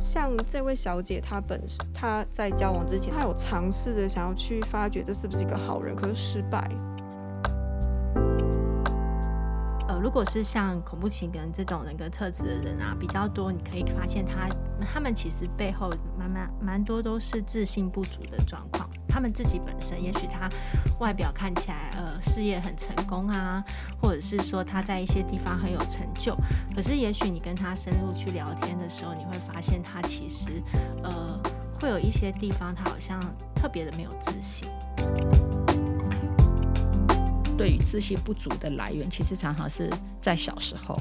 像这位小姐，她本身她在交往之前，她有尝试着想要去发掘这是不是一个好人，可是失败。呃，如果是像恐怖情人这种人格特质的人啊，比较多，你可以发现他他们其实背后蛮蛮蛮多都是自信不足的状况。他们自己本身，也许他外表看起来呃事业很成功啊，或者是说他在一些地方很有成就，可是也许你跟他深入去聊天的时候，你会发现他其实呃会有一些地方他好像特别的没有自信。对于自信不足的来源，其实常常是在小时候，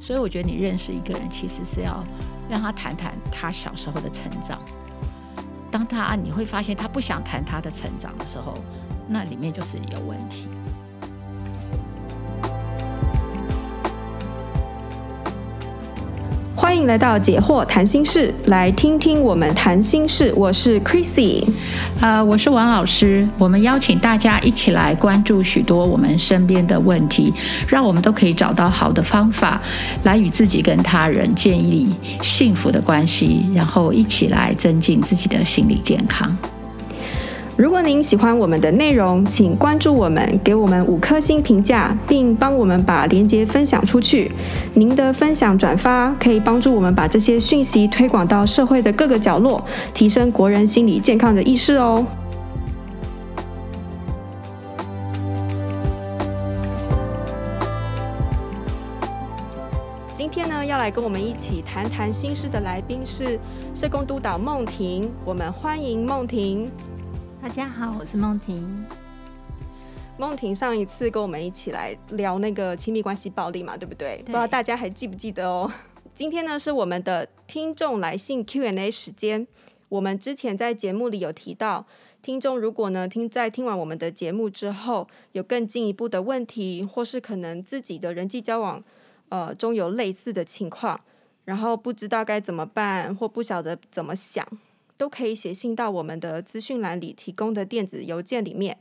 所以我觉得你认识一个人，其实是要让他谈谈他小时候的成长。当他你会发现他不想谈他的成长的时候，那里面就是有问题。欢迎来到解惑谈心事，来听听我们谈心事。我是 Chrissy，呃，我是王老师。我们邀请大家一起来关注许多我们身边的问题，让我们都可以找到好的方法，来与自己跟他人建立幸福的关系，然后一起来增进自己的心理健康。如果您喜欢我们的内容，请关注我们，给我们五颗星评价，并帮我们把链接分享出去。您的分享转发可以帮助我们把这些讯息推广到社会的各个角落，提升国人心理健康的意识哦。今天呢，要来跟我们一起谈谈心事的来宾是社工督导孟婷，我们欢迎孟婷。大家好，我是梦婷。梦婷上一次跟我们一起来聊那个亲密关系暴力嘛，对不对？对。不知道大家还记不记得哦？今天呢是我们的听众来信 Q&A 时间。我们之前在节目里有提到，听众如果呢听在听完我们的节目之后，有更进一步的问题，或是可能自己的人际交往呃中有类似的情况，然后不知道该怎么办，或不晓得怎么想。都可以写信到我们的资讯栏里提供的电子邮件里面。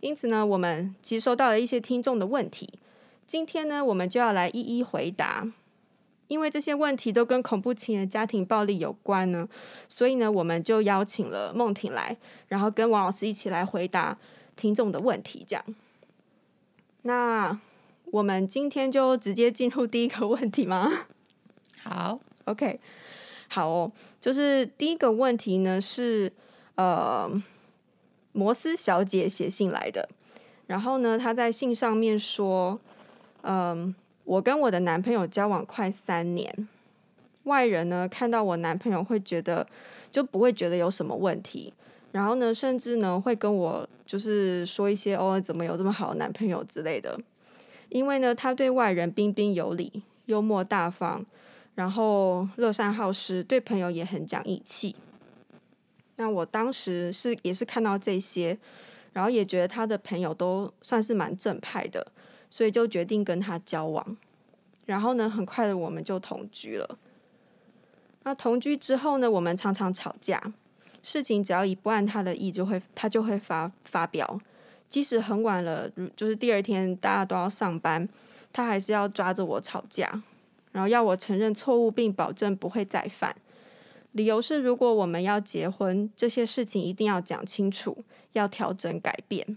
因此呢，我们其实收到了一些听众的问题，今天呢，我们就要来一一回答。因为这些问题都跟恐怖情人家庭暴力有关呢，所以呢，我们就邀请了梦婷来，然后跟王老师一起来回答听众的问题。这样，那我们今天就直接进入第一个问题吗？好，OK。好哦，就是第一个问题呢是，呃，摩斯小姐写信来的，然后呢，她在信上面说，嗯、我跟我的男朋友交往快三年，外人呢看到我男朋友会觉得就不会觉得有什么问题，然后呢，甚至呢会跟我就是说一些哦，怎么有这么好的男朋友之类的，因为呢，他对外人彬彬有礼，幽默大方。然后乐善好施，对朋友也很讲义气。那我当时是也是看到这些，然后也觉得他的朋友都算是蛮正派的，所以就决定跟他交往。然后呢，很快的我们就同居了。那同居之后呢，我们常常吵架，事情只要一不按他的意，就会他就会发发飙。即使很晚了，就是第二天大家都要上班，他还是要抓着我吵架。然后要我承认错误，并保证不会再犯。理由是，如果我们要结婚，这些事情一定要讲清楚，要调整改变。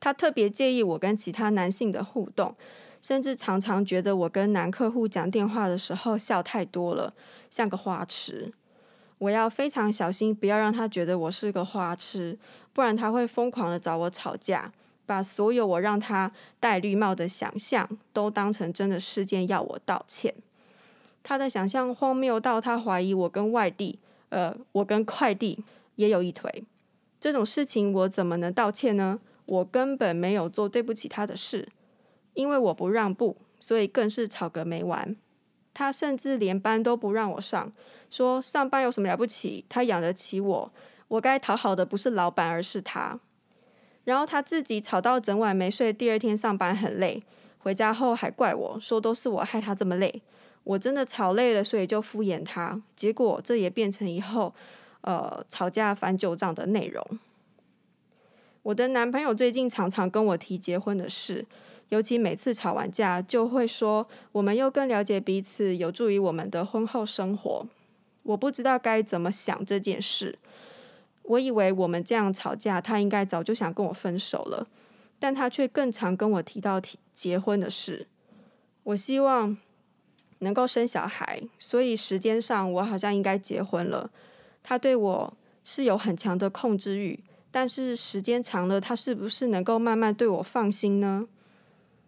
他特别介意我跟其他男性的互动，甚至常常觉得我跟男客户讲电话的时候笑太多了，像个花痴。我要非常小心，不要让他觉得我是个花痴，不然他会疯狂的找我吵架。把所有我让他戴绿帽的想象都当成真的事件，要我道歉。他的想象荒谬到他怀疑我跟外地，呃，我跟快递也有一腿。这种事情我怎么能道歉呢？我根本没有做对不起他的事，因为我不让步，所以更是吵个没完。他甚至连班都不让我上，说上班有什么了不起？他养得起我，我该讨好的不是老板，而是他。然后他自己吵到整晚没睡，第二天上班很累，回家后还怪我说都是我害他这么累。我真的吵累了，所以就敷衍他，结果这也变成以后呃吵架翻旧账的内容。我的男朋友最近常常跟我提结婚的事，尤其每次吵完架，就会说我们又更了解彼此，有助于我们的婚后生活。我不知道该怎么想这件事。我以为我们这样吵架，他应该早就想跟我分手了，但他却更常跟我提到提结婚的事。我希望能够生小孩，所以时间上我好像应该结婚了。他对我是有很强的控制欲，但是时间长了，他是不是能够慢慢对我放心呢？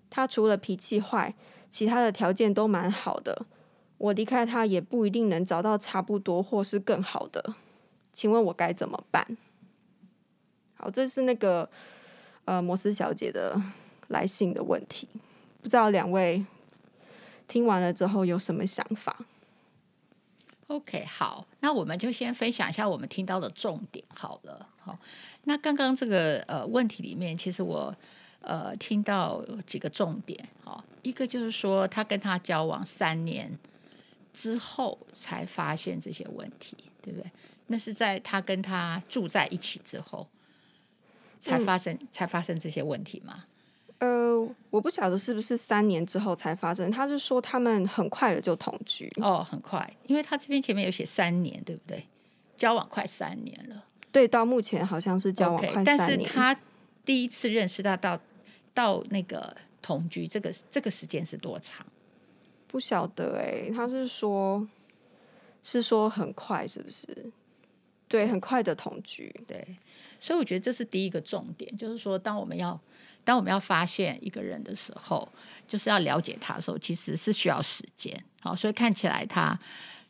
他除了脾气坏，其他的条件都蛮好的。我离开他也不一定能找到差不多或是更好的。请问我该怎么办？好，这是那个呃摩斯小姐的来信的问题，不知道两位听完了之后有什么想法？OK，好，那我们就先分享一下我们听到的重点好了。好，那刚刚这个呃问题里面，其实我呃听到几个重点。好，一个就是说他跟他交往三年之后才发现这些问题，对不对？那是在他跟他住在一起之后，才发生、嗯、才发生这些问题吗？呃，我不晓得是不是三年之后才发生。他是说他们很快的就同居哦，很快，因为他这边前面有写三年，对不对？交往快三年了，对，到目前好像是交往快三年。Okay, 但是他第一次认识他到到那个同居，这个这个时间是多长？不晓得哎、欸，他是说，是说很快，是不是？对，很快的同居。对，所以我觉得这是第一个重点，就是说，当我们要当我们要发现一个人的时候，就是要了解他的时候，其实是需要时间。好，所以看起来他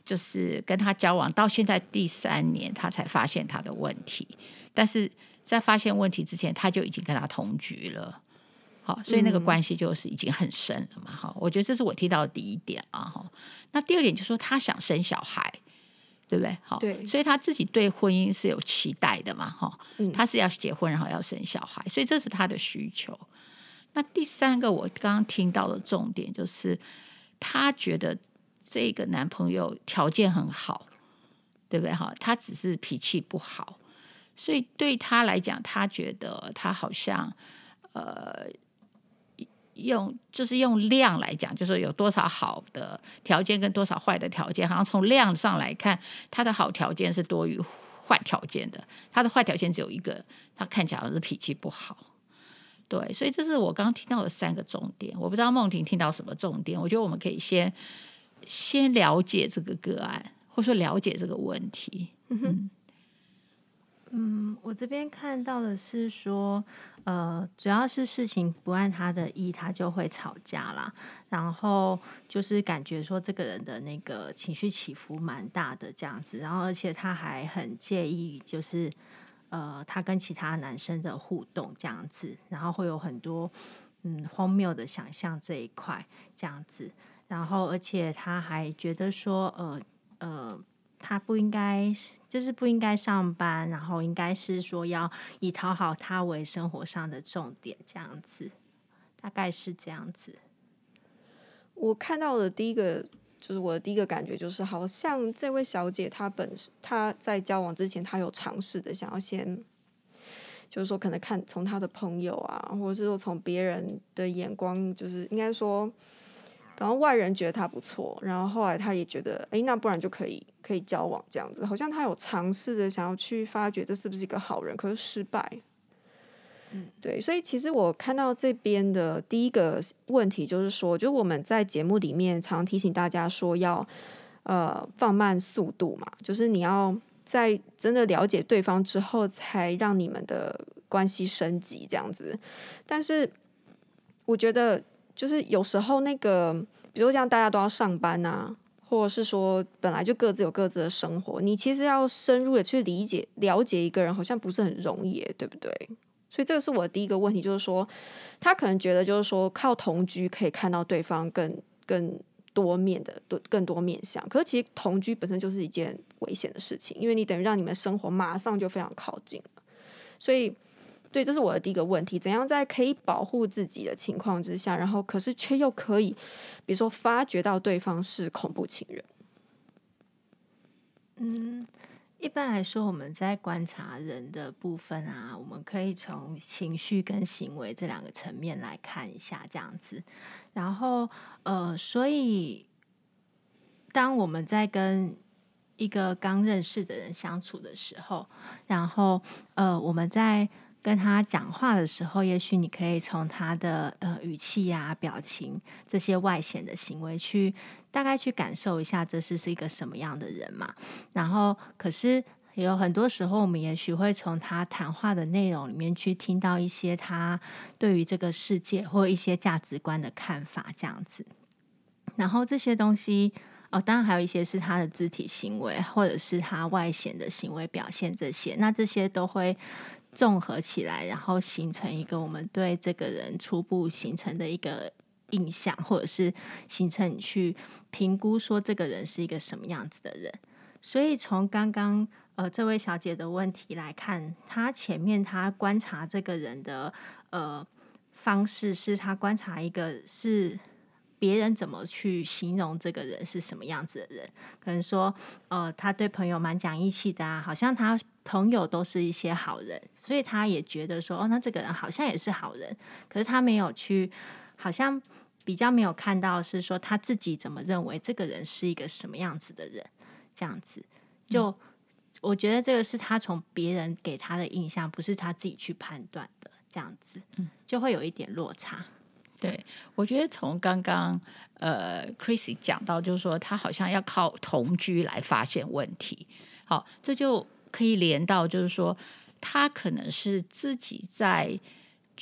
就是跟他交往到现在第三年，他才发现他的问题。但是在发现问题之前，他就已经跟他同居了。好，所以那个关系就是已经很深了嘛。好，我觉得这是我听到的第一点啊。哈，那第二点就是说，他想生小孩。对不对？好，对，所以他自己对婚姻是有期待的嘛，哈、嗯，他是要结婚，然后要生小孩，所以这是他的需求。那第三个，我刚刚听到的重点就是，他觉得这个男朋友条件很好，对不对？哈，他只是脾气不好，所以对他来讲，他觉得他好像，呃。用就是用量来讲，就是有多少好的条件跟多少坏的条件，好像从量上来看，他的好条件是多于坏条件的，他的坏条件只有一个，他看起来好像是脾气不好。对，所以这是我刚刚听到的三个重点。我不知道梦婷听到什么重点，我觉得我们可以先先了解这个个案，或者说了解这个问题。嗯。嗯，我这边看到的是说，呃，只要是事情不按他的意，他就会吵架啦。然后就是感觉说，这个人的那个情绪起伏蛮大的这样子。然后而且他还很介意，就是呃，他跟其他男生的互动这样子。然后会有很多嗯荒谬的想象这一块这样子。然后而且他还觉得说，呃呃。他不应该，就是不应该上班，然后应该是说要以讨好他为生活上的重点，这样子，大概是这样子。我看到的第一个，就是我的第一个感觉，就是好像这位小姐她本身她在交往之前，她有尝试的想要先，就是说可能看从她的朋友啊，或者是说从别人的眼光，就是应该说。然后外人觉得他不错，然后后来他也觉得，哎，那不然就可以可以交往这样子，好像他有尝试着想要去发掘这是不是一个好人，可是失败。嗯，对，所以其实我看到这边的第一个问题就是说，就我们在节目里面常提醒大家说要呃放慢速度嘛，就是你要在真的了解对方之后，才让你们的关系升级这样子。但是我觉得。就是有时候那个，比如像大家都要上班啊，或者是说本来就各自有各自的生活，你其实要深入的去理解、了解一个人，好像不是很容易，对不对？所以这个是我的第一个问题，就是说他可能觉得就是说靠同居可以看到对方更更多面的多更多面相，可是其实同居本身就是一件危险的事情，因为你等于让你们生活马上就非常靠近了，所以。对，这是我的第一个问题：怎样在可以保护自己的情况之下，然后可是却又可以，比如说发觉到对方是恐怖情人？嗯，一般来说，我们在观察人的部分啊，我们可以从情绪跟行为这两个层面来看一下，这样子。然后，呃，所以当我们在跟一个刚认识的人相处的时候，然后，呃，我们在跟他讲话的时候，也许你可以从他的呃语气呀、表情这些外显的行为去。大概去感受一下，这是是一个什么样的人嘛？然后，可是有很多时候，我们也许会从他谈话的内容里面去听到一些他对于这个世界或一些价值观的看法，这样子。然后这些东西，哦，当然还有一些是他的肢体行为，或者是他外显的行为表现，这些，那这些都会综合起来，然后形成一个我们对这个人初步形成的一个。印象，或者是形成你去评估说这个人是一个什么样子的人。所以从刚刚呃这位小姐的问题来看，她前面她观察这个人的呃方式是她观察一个是别人怎么去形容这个人是什么样子的人，可能说呃他对朋友蛮讲义气的啊，好像他朋友都是一些好人，所以他也觉得说哦，那这个人好像也是好人，可是他没有去好像。比较没有看到是说他自己怎么认为这个人是一个什么样子的人，这样子，就、嗯、我觉得这个是他从别人给他的印象，不是他自己去判断的，这样子，嗯，就会有一点落差。对，我觉得从刚刚呃 Chrissy 讲到，就是说他好像要靠同居来发现问题，好，这就可以连到就是说他可能是自己在。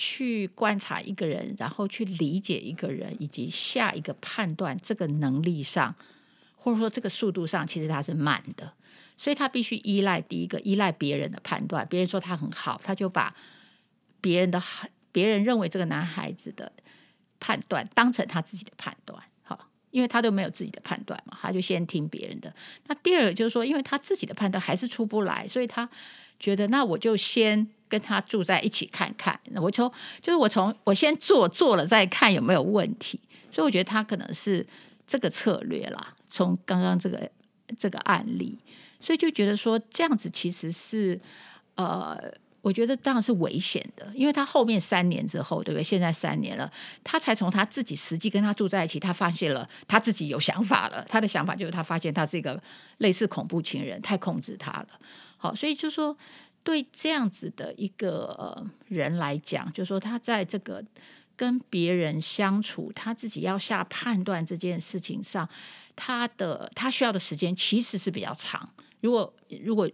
去观察一个人，然后去理解一个人，以及下一个判断，这个能力上，或者说这个速度上，其实他是慢的，所以他必须依赖第一个，依赖别人的判断。别人说他很好，他就把别人的别人认为这个男孩子的判断当成他自己的判断，好，因为他都没有自己的判断嘛，他就先听别人的。那第二个就是说，因为他自己的判断还是出不来，所以他觉得那我就先。跟他住在一起看看，我从就是我从我先做做了再看有没有问题，所以我觉得他可能是这个策略啦。从刚刚这个这个案例，所以就觉得说这样子其实是呃，我觉得当然是危险的，因为他后面三年之后，对不对？现在三年了，他才从他自己实际跟他住在一起，他发现了他自己有想法了。他的想法就是他发现他是一个类似恐怖情人，太控制他了。好，所以就说。对这样子的一个人来讲，就是说他在这个跟别人相处，他自己要下判断这件事情上，他的他需要的时间其实是比较长。如果如果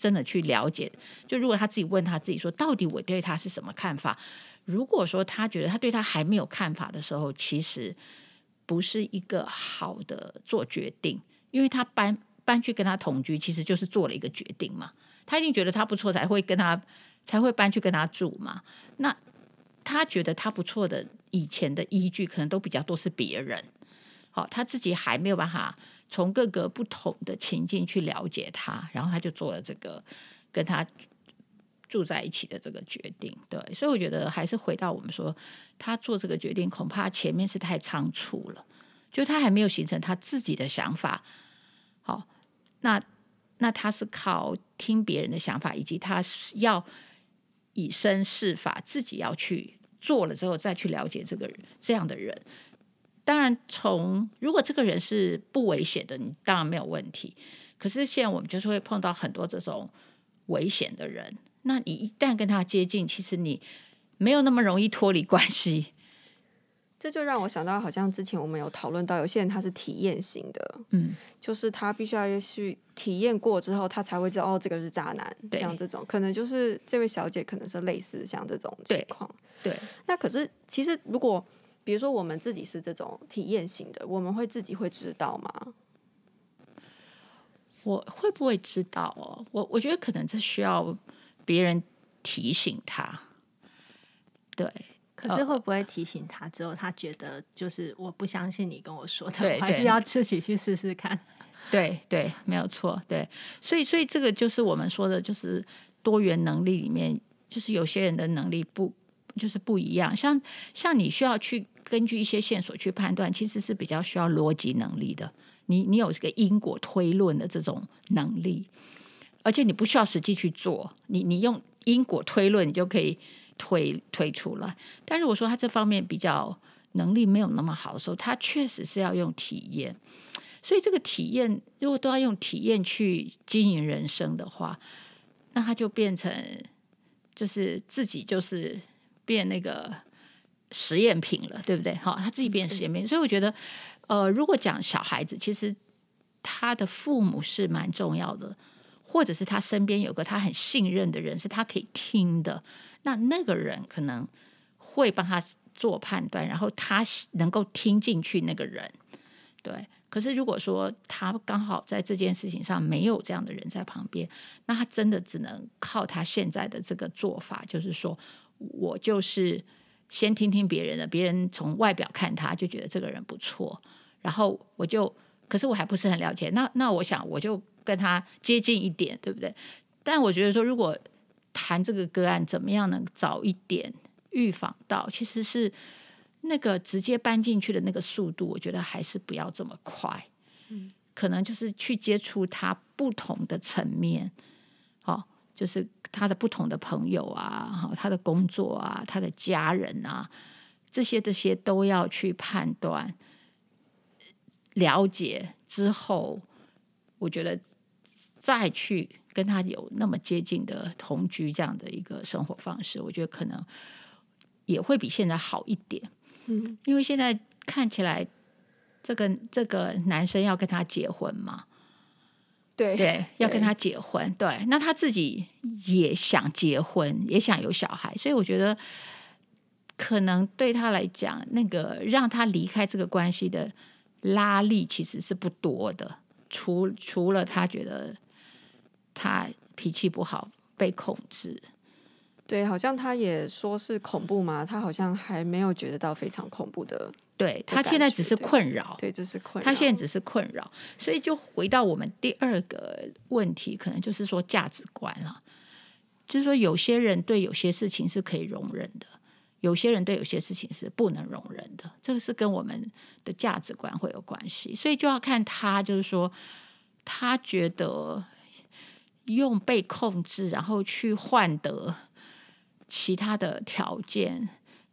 真的去了解，就如果他自己问他自己说，到底我对他是什么看法？如果说他觉得他对他还没有看法的时候，其实不是一个好的做决定，因为他搬搬去跟他同居，其实就是做了一个决定嘛。他一定觉得他不错，才会跟他才会搬去跟他住嘛。那他觉得他不错的以前的依据，可能都比较多是别人。好，他自己还没有办法从各个不同的情境去了解他，然后他就做了这个跟他住在一起的这个决定。对，所以我觉得还是回到我们说，他做这个决定恐怕前面是太仓促了，就他还没有形成他自己的想法。好，那。那他是靠听别人的想法，以及他要以身试法，自己要去做了之后再去了解这个人这样的人。当然从，如果这个人是不危险的，你当然没有问题。可是现在我们就是会碰到很多这种危险的人，那你一旦跟他接近，其实你没有那么容易脱离关系。这就让我想到，好像之前我们有讨论到，有些人他是体验型的，嗯，就是他必须要去体验过之后，他才会知道哦，这个是渣男。像这种，可能就是这位小姐可能是类似像这种情况。对，对那可是其实如果比如说我们自己是这种体验型的，我们会自己会知道吗？我会不会知道哦？我我觉得可能这需要别人提醒他。对。可是会不会提醒他之后，他觉得就是我不相信你跟我说的，还是要自己去试试看？对对，没有错。对，所以所以这个就是我们说的，就是多元能力里面，就是有些人的能力不就是不一样。像像你需要去根据一些线索去判断，其实是比较需要逻辑能力的。你你有这个因果推论的这种能力。而且你不需要实际去做，你你用因果推论，你就可以推推出来。但如果说他这方面比较能力没有那么好的时候，他确实是要用体验。所以这个体验，如果都要用体验去经营人生的话，那他就变成就是自己就是变那个实验品了，对不对？好，他自己变实验品。所以我觉得，呃，如果讲小孩子，其实他的父母是蛮重要的，或者是他身边有个他很信任的人，是他可以听的。那那个人可能会帮他做判断，然后他能够听进去那个人，对。可是，如果说他刚好在这件事情上没有这样的人在旁边，那他真的只能靠他现在的这个做法，就是说我就是先听听别人的，别人从外表看他就觉得这个人不错，然后我就，可是我还不是很了解，那那我想我就跟他接近一点，对不对？但我觉得说，如果谈这个个案，怎么样能早一点预防到，其实是。那个直接搬进去的那个速度，我觉得还是不要这么快。嗯，可能就是去接触他不同的层面，哦，就是他的不同的朋友啊，他的工作啊，他的家人啊，这些这些都要去判断、了解之后，我觉得再去跟他有那么接近的同居这样的一个生活方式，我觉得可能也会比现在好一点。嗯，因为现在看起来，这个这个男生要跟他结婚嘛，对对，要跟他结婚，对，对，那他自己也想结婚，也想有小孩，所以我觉得可能对他来讲，那个让他离开这个关系的拉力其实是不多的，除除了他觉得他脾气不好，被控制。对，好像他也说是恐怖嘛，他好像还没有觉得到非常恐怖的。对，他现在只是困扰，对，只是困扰。他现在只是困扰，所以就回到我们第二个问题，可能就是说价值观了。就是说，有些人对有些事情是可以容忍的，有些人对有些事情是不能容忍的。这个是跟我们的价值观会有关系，所以就要看他，就是说，他觉得用被控制，然后去换得。其他的条件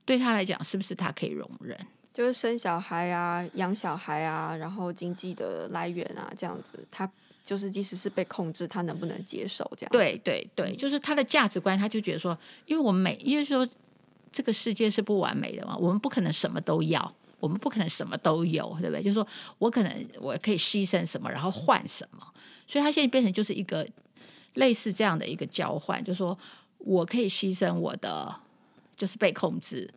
对他来讲，是不是他可以容忍？就是生小孩啊，养小孩啊，然后经济的来源啊，这样子，他就是即使是被控制，他能不能接受？这样对对对，就是他的价值观，他就觉得说，因为我们每，因为说这个世界是不完美的嘛，我们不可能什么都要，我们不可能什么都有，对不对？就是说我可能我可以牺牲什么，然后换什么，所以他现在变成就是一个类似这样的一个交换，就是说。我可以牺牲我的，就是被控制，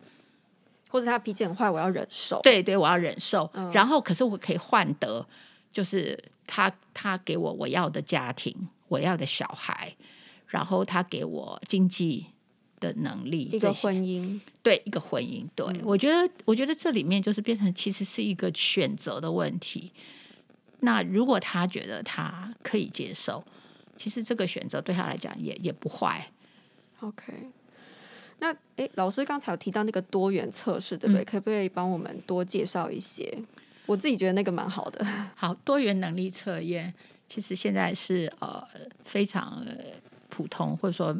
或者他脾气很坏，我要忍受。对对，我要忍受。嗯、然后，可是我可以换得，就是他他给我我要的家庭，我要的小孩，然后他给我经济的能力，一个婚姻，对，一个婚姻。对、嗯、我觉得，我觉得这里面就是变成其实是一个选择的问题。那如果他觉得他可以接受，其实这个选择对他来讲也也不坏。OK，那诶，老师刚才有提到那个多元测试，对不对？嗯、可不可以帮我们多介绍一些？我自己觉得那个蛮好的。好，多元能力测验其实现在是呃非常普通，或者说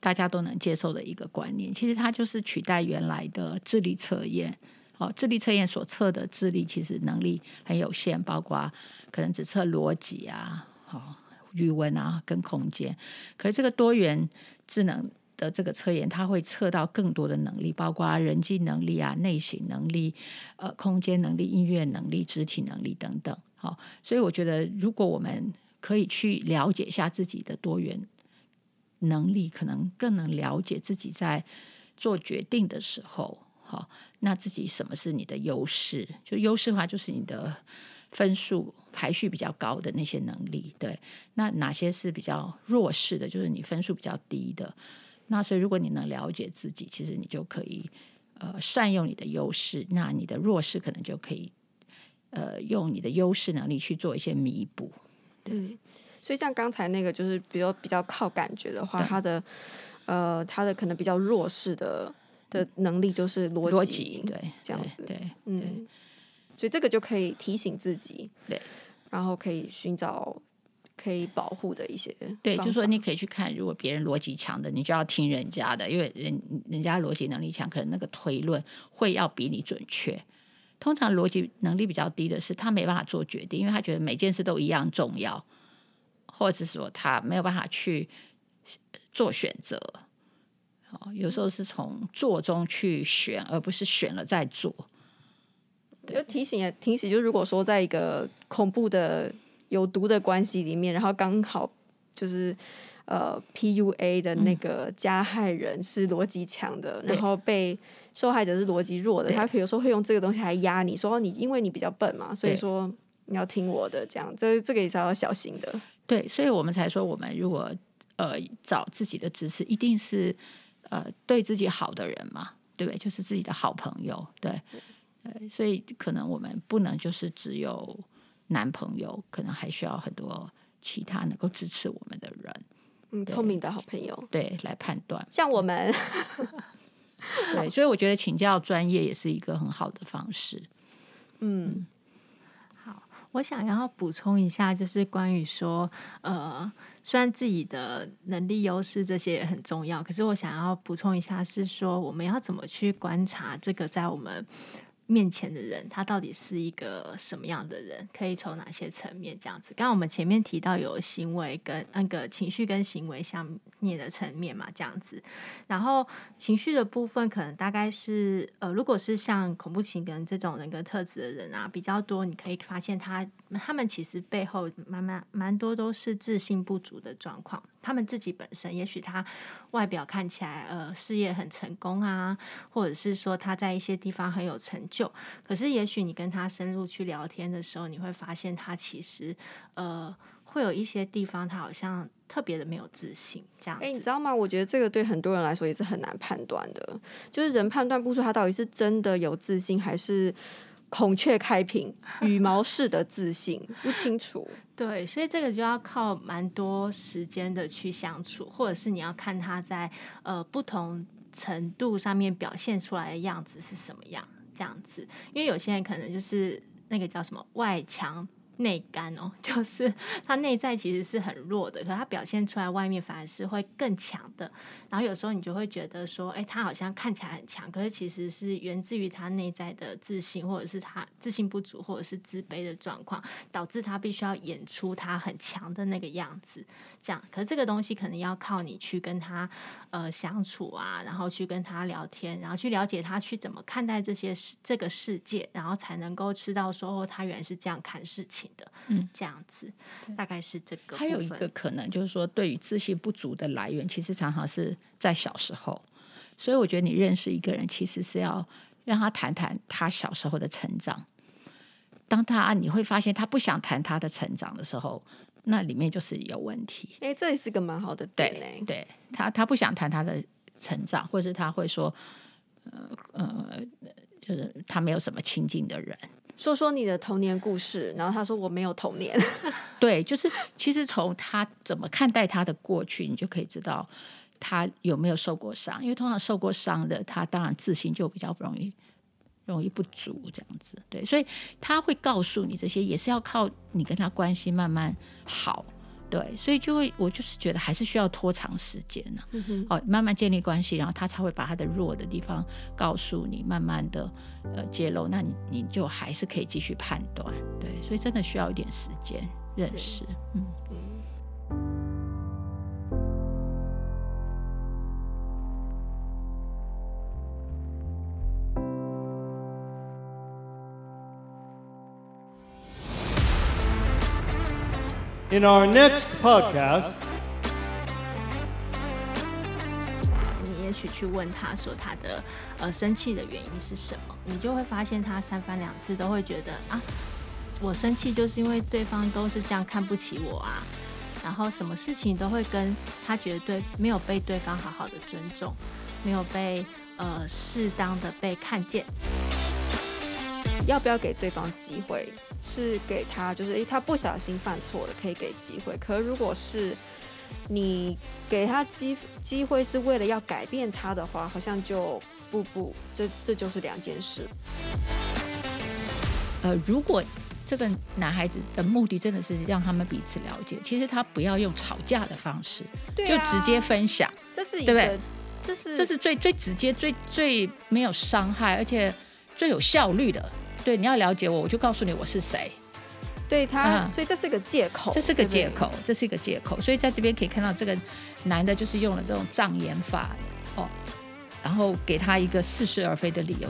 大家都能接受的一个观念。其实它就是取代原来的智力测验。哦，智力测验所测的智力其实能力很有限，包括可能只测逻辑啊，好、哦。语文啊，跟空间，可是这个多元智能的这个测验，它会测到更多的能力，包括人际能力啊、内省能力、呃、空间能力、音乐能力、肢体能力等等。好、所以我觉得，如果我们可以去了解一下自己的多元能力，可能更能了解自己在做决定的时候，好、那自己什么是你的优势？就优势的话，就是你的。分数排序比较高的那些能力，对，那哪些是比较弱势的？就是你分数比较低的。那所以，如果你能了解自己，其实你就可以呃善用你的优势，那你的弱势可能就可以呃用你的优势能力去做一些弥补。对，嗯，所以像刚才那个，就是比如比较靠感觉的话，他的呃他的可能比较弱势的的能力就是逻辑，对，这样子，对，嗯。对。所以这个就可以提醒自己，对，然后可以寻找可以保护的一些。对，就是说你可以去看，如果别人逻辑强的，你就要听人家的，因为人人家逻辑能力强，可能那个推论会要比你准确。通常逻辑能力比较低的是，他没办法做决定，因为他觉得每件事都一样重要，或者是说他没有办法去做选择。哦，有时候是从做中去选，而不是选了再做。就提醒也提醒，就如果说在一个恐怖的有毒的关系里面，然后刚好就是呃 PUA 的那个加害人是逻辑强的，嗯、然后被受害者是逻辑弱的，他可有时候会用这个东西来压你，说你因为你比较笨嘛，所以说你要听我的，这样这这个也是要小心的。对，所以我们才说，我们如果呃找自己的支持，一定是呃对自己好的人嘛，对不对？就是自己的好朋友，对。对，所以可能我们不能就是只有男朋友，可能还需要很多其他能够支持我们的人，嗯，聪明的好朋友，对，来判断。像我们，对，所以我觉得请教专业也是一个很好的方式。嗯，好，我想要补充一下，就是关于说，呃，虽然自己的能力优势这些也很重要，可是我想要补充一下，是说我们要怎么去观察这个在我们。面前的人，他到底是一个什么样的人？可以从哪些层面这样子？刚刚我们前面提到有行为跟那个情绪跟行为相面的层面嘛，这样子。然后情绪的部分，可能大概是呃，如果是像恐怖情人这种人格特质的人啊，比较多，你可以发现他他们其实背后蛮蛮蛮多都是自信不足的状况。他们自己本身，也许他外表看起来呃事业很成功啊，或者是说他在一些地方很有成就，可是也许你跟他深入去聊天的时候，你会发现他其实呃会有一些地方他好像特别的没有自信这样。哎、你知道吗？我觉得这个对很多人来说也是很难判断的，就是人判断不出他到底是真的有自信还是。孔雀开屏，羽毛式的自信不清楚。对，所以这个就要靠蛮多时间的去相处，或者是你要看他在呃不同程度上面表现出来的样子是什么样，这样子。因为有些人可能就是那个叫什么外强。内干哦，就是他内在其实是很弱的，可他表现出来外面反而是会更强的。然后有时候你就会觉得说，哎，他好像看起来很强，可是其实是源自于他内在的自信，或者是他自信不足，或者是自卑的状况，导致他必须要演出他很强的那个样子。这样，可是这个东西可能要靠你去跟他呃相处啊，然后去跟他聊天，然后去了解他去怎么看待这些世这个世界，然后才能够知道说，哦，他原来是这样看事情的。嗯，这样子大概是这个。还有一个可能就是说，对于自信不足的来源，其实常常是在小时候。所以我觉得你认识一个人，其实是要让他谈谈他小时候的成长。当他你会发现他不想谈他的成长的时候。那里面就是有问题。哎、欸，这也是个蛮好的点呢。对，对他，他不想谈他的成长，或者是他会说，呃呃，就是他没有什么亲近的人。说说你的童年故事，然后他说我没有童年。对，就是其实从他怎么看待他的过去，你就可以知道他有没有受过伤。因为通常受过伤的，他当然自信就比较容易。容易不足这样子，对，所以他会告诉你这些，也是要靠你跟他关系慢慢好，对，所以就会，我就是觉得还是需要拖长时间呢、啊，嗯、哦，慢慢建立关系，然后他才会把他的弱的地方告诉你，慢慢的呃揭露，那你你就还是可以继续判断，对，所以真的需要一点时间认识，嗯。In our next podcast，你也许去问他说他的呃生气的原因是什么，你就会发现他三番两次都会觉得啊，我生气就是因为对方都是这样看不起我啊，然后什么事情都会跟他觉得对没有被对方好好的尊重，没有被呃适当的被看见。要不要给对方机会？是给他，就是诶，他不小心犯错了，可以给机会。可如果是你给他机机会，是为了要改变他的话，好像就不不，这这就是两件事。呃，如果这个男孩子的目的真的是让他们彼此了解。其实他不要用吵架的方式，啊、就直接分享，这是一对不对？这是这是最最直接、最最没有伤害，而且最有效率的。对，你要了解我，我就告诉你我是谁。对他，嗯、所以这是个借口，这是个借口，这是一个借口。所以在这边可以看到，这个男的就是用了这种障眼法哦，然后给他一个似是而非的理由。